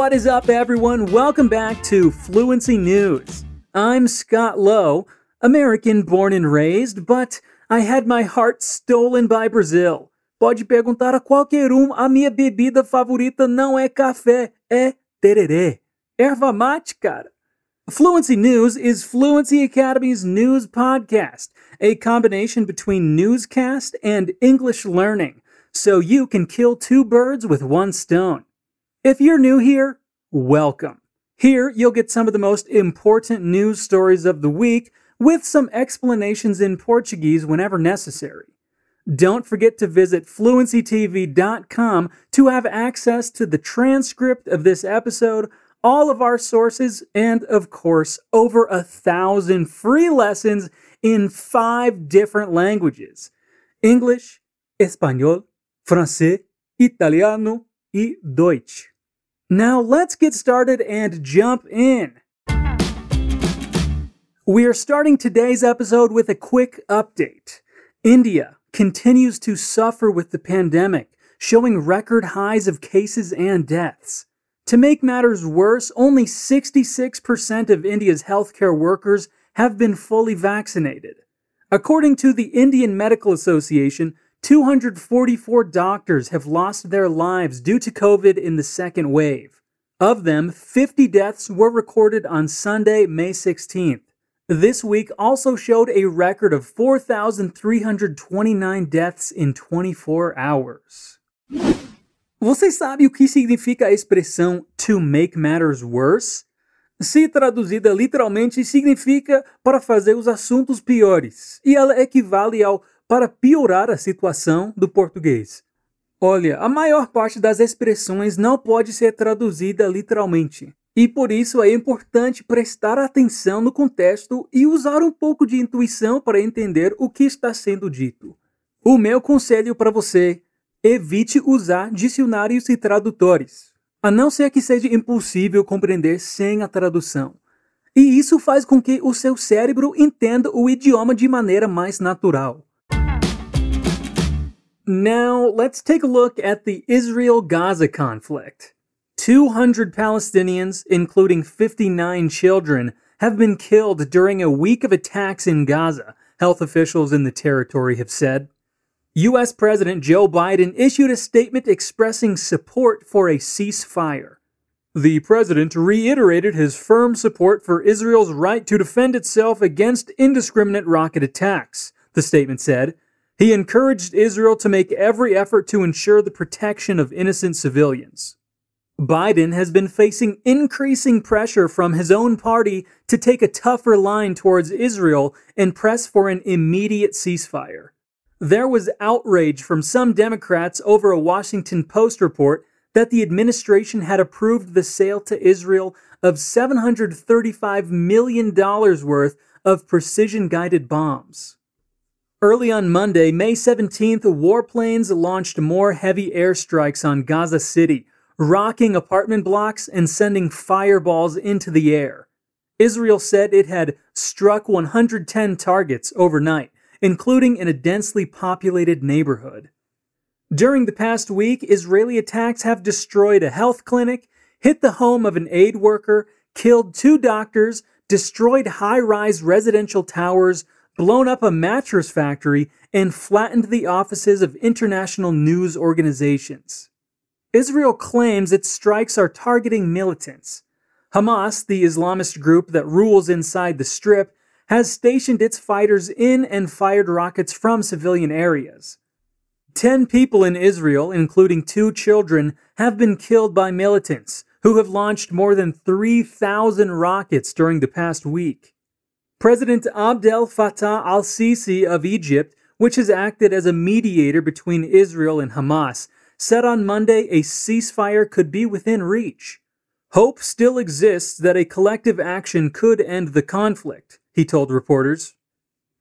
What is up, everyone? Welcome back to Fluency News. I'm Scott Lowe, American born and raised, but I had my heart stolen by Brazil. Pode perguntar a qualquer um, a minha bebida favorita não é café, é tererê. Erva mate, cara. Fluency News is Fluency Academy's news podcast, a combination between newscast and English learning, so you can kill two birds with one stone. If you're new here, welcome. Here, you'll get some of the most important news stories of the week with some explanations in Portuguese whenever necessary. Don't forget to visit fluencytv.com to have access to the transcript of this episode, all of our sources, and of course, over a thousand free lessons in five different languages English, Espanol, Francês, Italiano, e Deutsch. Now let's get started and jump in. We are starting today's episode with a quick update. India continues to suffer with the pandemic, showing record highs of cases and deaths. To make matters worse, only 66% of India's healthcare workers have been fully vaccinated. According to the Indian Medical Association, 244 doctors have lost their lives due to COVID in the second wave. Of them, 50 deaths were recorded on Sunday, May 16th. This week also showed a record of 4,329 deaths in 24 hours. Você sabe o que significa a expressão to make matters worse? Se traduzida literalmente, significa para fazer os assuntos piores, e ela equivale ao para piorar a situação do português. Olha, a maior parte das expressões não pode ser traduzida literalmente, e por isso é importante prestar atenção no contexto e usar um pouco de intuição para entender o que está sendo dito. O meu conselho para você: evite usar dicionários e tradutores, a não ser que seja impossível compreender sem a tradução. E isso faz com que o seu cérebro entenda o idioma de maneira mais natural. Now, let's take a look at the Israel Gaza conflict. 200 Palestinians, including 59 children, have been killed during a week of attacks in Gaza, health officials in the territory have said. U.S. President Joe Biden issued a statement expressing support for a ceasefire. The president reiterated his firm support for Israel's right to defend itself against indiscriminate rocket attacks, the statement said, he encouraged Israel to make every effort to ensure the protection of innocent civilians. Biden has been facing increasing pressure from his own party to take a tougher line towards Israel and press for an immediate ceasefire. There was outrage from some Democrats over a Washington Post report that the administration had approved the sale to Israel of $735 million worth of precision guided bombs. Early on Monday, May 17th, warplanes launched more heavy airstrikes on Gaza City, rocking apartment blocks and sending fireballs into the air. Israel said it had struck 110 targets overnight, including in a densely populated neighborhood. During the past week, Israeli attacks have destroyed a health clinic, hit the home of an aid worker, killed two doctors, destroyed high rise residential towers, blown up a mattress factory, and flattened the offices of international news organizations. Israel claims its strikes are targeting militants. Hamas, the Islamist group that rules inside the Strip, has stationed its fighters in and fired rockets from civilian areas. Ten people in Israel, including two children, have been killed by militants who have launched more than 3,000 rockets during the past week. President Abdel Fattah al Sisi of Egypt, which has acted as a mediator between Israel and Hamas, said on Monday a ceasefire could be within reach. Hope still exists that a collective action could end the conflict, he told reporters.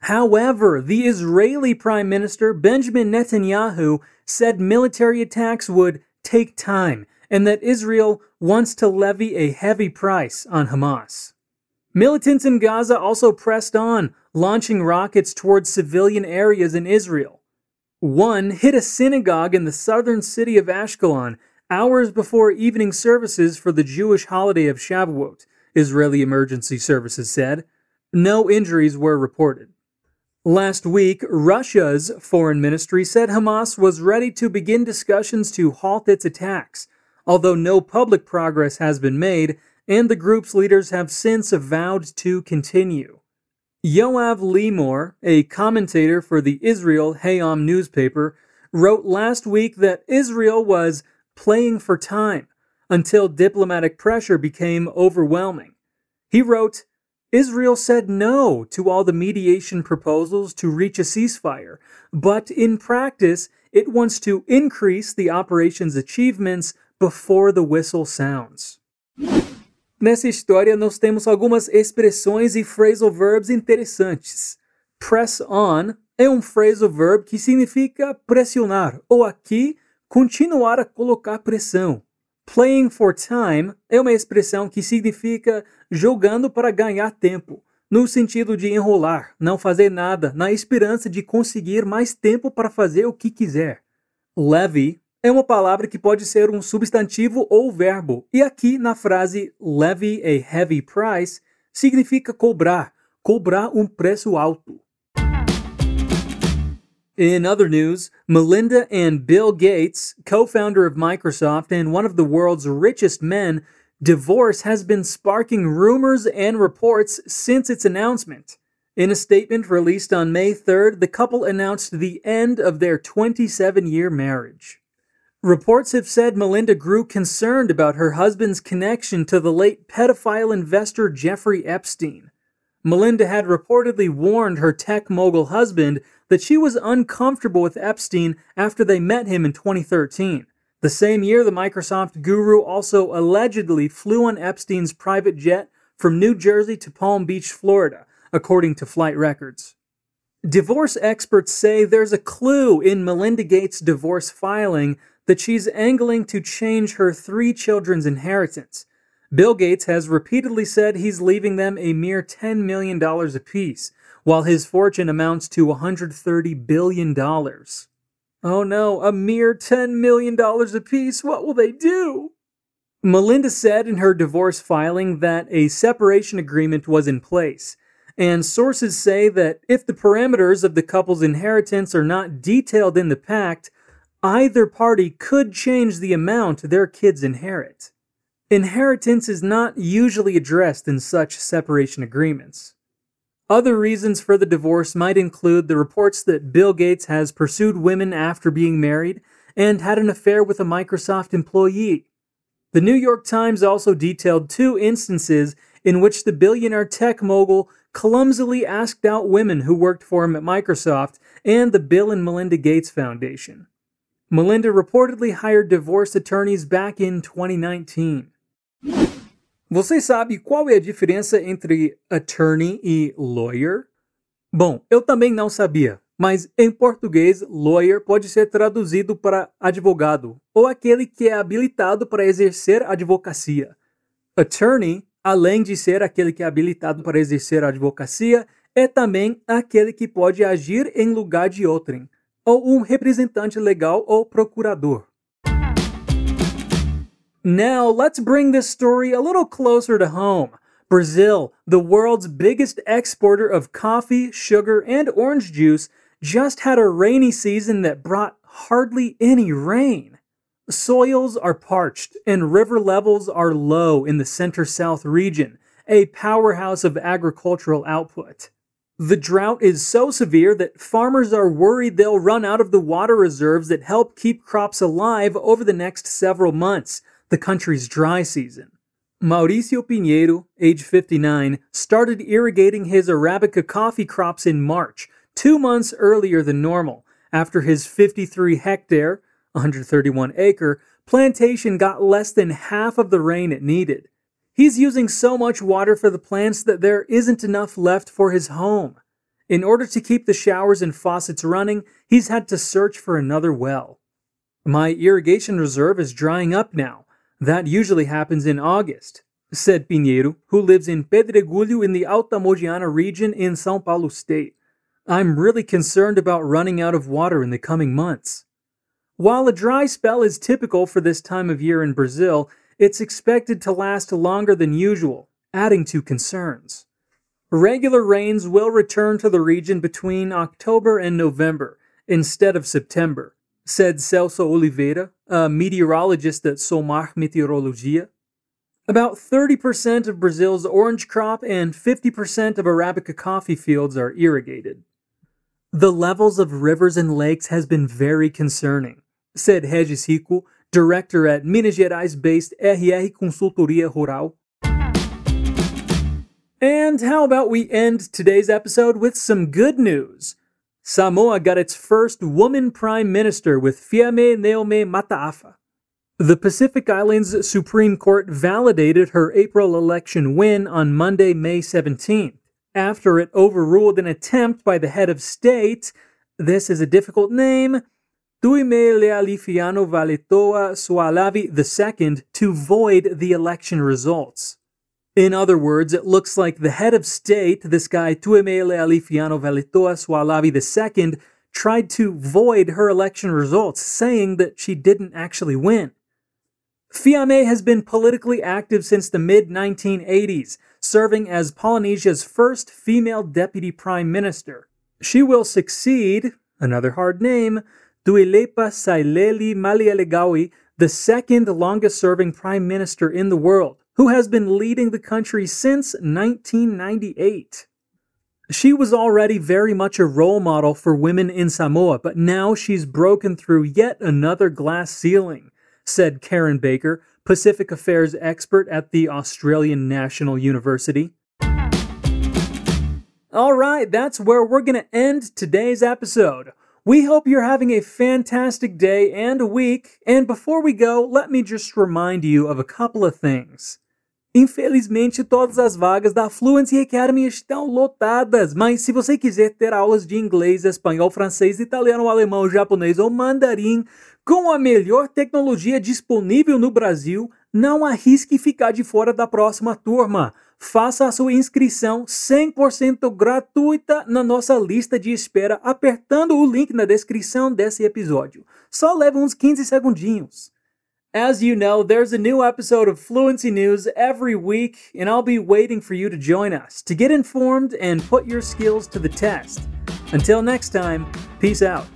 However, the Israeli Prime Minister Benjamin Netanyahu said military attacks would take time and that Israel wants to levy a heavy price on Hamas. Militants in Gaza also pressed on, launching rockets towards civilian areas in Israel. One hit a synagogue in the southern city of Ashkelon, hours before evening services for the Jewish holiday of Shavuot, Israeli Emergency Services said. No injuries were reported. Last week, Russia's foreign ministry said Hamas was ready to begin discussions to halt its attacks, although no public progress has been made, and the group's leaders have since vowed to continue. Yoav Limor, a commentator for the Israel Hayom newspaper, wrote last week that Israel was playing for time until diplomatic pressure became overwhelming. He wrote, Israel said no to all the mediation proposals to reach a ceasefire, but in practice, it wants to increase the operation's achievements before the whistle sounds. Nessa história, nós temos algumas expressões e phrasal verbs interessantes. Press on é um phrasal verb que significa pressionar, ou aqui, continuar a colocar pressão. Playing for time é uma expressão que significa jogando para ganhar tempo, no sentido de enrolar, não fazer nada, na esperança de conseguir mais tempo para fazer o que quiser. Levy é uma palavra que pode ser um substantivo ou verbo, e aqui na frase levy a heavy price significa cobrar, cobrar um preço alto. In other news, Melinda and Bill Gates, co founder of Microsoft and one of the world's richest men, divorce has been sparking rumors and reports since its announcement. In a statement released on May 3rd, the couple announced the end of their 27 year marriage. Reports have said Melinda grew concerned about her husband's connection to the late pedophile investor Jeffrey Epstein. Melinda had reportedly warned her tech mogul husband that she was uncomfortable with Epstein after they met him in 2013. The same year, the Microsoft guru also allegedly flew on Epstein's private jet from New Jersey to Palm Beach, Florida, according to flight records. Divorce experts say there's a clue in Melinda Gates' divorce filing that she's angling to change her three children's inheritance. Bill Gates has repeatedly said he's leaving them a mere $10 million apiece, while his fortune amounts to $130 billion. Oh no, a mere $10 million apiece. What will they do? Melinda said in her divorce filing that a separation agreement was in place, and sources say that if the parameters of the couple's inheritance are not detailed in the pact, either party could change the amount their kids inherit. Inheritance is not usually addressed in such separation agreements. Other reasons for the divorce might include the reports that Bill Gates has pursued women after being married and had an affair with a Microsoft employee. The New York Times also detailed two instances in which the billionaire tech mogul clumsily asked out women who worked for him at Microsoft and the Bill and Melinda Gates Foundation. Melinda reportedly hired divorce attorneys back in 2019. Você sabe qual é a diferença entre attorney e lawyer? Bom, eu também não sabia, mas em português, lawyer pode ser traduzido para advogado ou aquele que é habilitado para exercer advocacia. Attorney, além de ser aquele que é habilitado para exercer advocacia, é também aquele que pode agir em lugar de outrem, ou um representante legal ou procurador. Now, let's bring this story a little closer to home. Brazil, the world's biggest exporter of coffee, sugar, and orange juice, just had a rainy season that brought hardly any rain. Soils are parched and river levels are low in the center south region, a powerhouse of agricultural output. The drought is so severe that farmers are worried they'll run out of the water reserves that help keep crops alive over the next several months, the country's dry season. Mauricio Pinheiro, age 59, started irrigating his Arabica coffee crops in March, two months earlier than normal, after his 53 hectare, 131 acre, plantation got less than half of the rain it needed. He's using so much water for the plants that there isn't enough left for his home. In order to keep the showers and faucets running, he's had to search for another well. My irrigation reserve is drying up now, that usually happens in August, said Pinheiro, who lives in Pedregulho in the Alta Mogiana region in São Paulo state. I'm really concerned about running out of water in the coming months. While a dry spell is typical for this time of year in Brazil, it's expected to last longer than usual, adding to concerns. Regular rains will return to the region between October and November instead of September, said Celso Oliveira, a meteorologist at Somar Meteorologia. About 30% of Brazil's orange crop and 50% of Arabica coffee fields are irrigated. The levels of rivers and lakes has been very concerning, said Regis Ricco, director at Minas Gerais based RR Consultoria Rural, and how about we end today's episode with some good news? Samoa got its first woman prime minister with Fiame Naomi Mataafa. The Pacific Islands Supreme Court validated her April election win on Monday, May 17th, after it overruled an attempt by the head of state, this is a difficult name, Tuime Lealifiano Valetoa Sualavi II, to void the election results. In other words, it looks like the head of state, this guy Tuemele Alifiano Valetoa Sualavi II, tried to void her election results, saying that she didn't actually win. Fiame has been politically active since the mid 1980s, serving as Polynesia's first female deputy prime minister. She will succeed, another hard name, Tuilaepa Sailele Malielegaoi, the second longest serving prime minister in the world who has been leading the country since 1998. She was already very much a role model for women in Samoa, but now she's broken through yet another glass ceiling, said Kerryn Baker, Pacific Affairs expert at the Australian National University. All right, that's where we're going to end today's episode. We hope you're having a fantastic day and week. And before we go, let me just remind you of a couple of things. Infelizmente, todas as vagas da Fluency Academy estão lotadas, mas se você quiser ter aulas de inglês, espanhol, francês, italiano, alemão, japonês ou mandarim com a melhor tecnologia disponível no Brasil, não arrisque ficar de fora da próxima turma. Faça a sua inscrição 100% gratuita na nossa lista de espera apertando o link na descrição desse episódio. Só leva uns 15 segundinhos. As you know, there's a new episode of Fluency News every week, and I'll be waiting for you to join us to get informed and put your skills to the test. Until next time, peace out.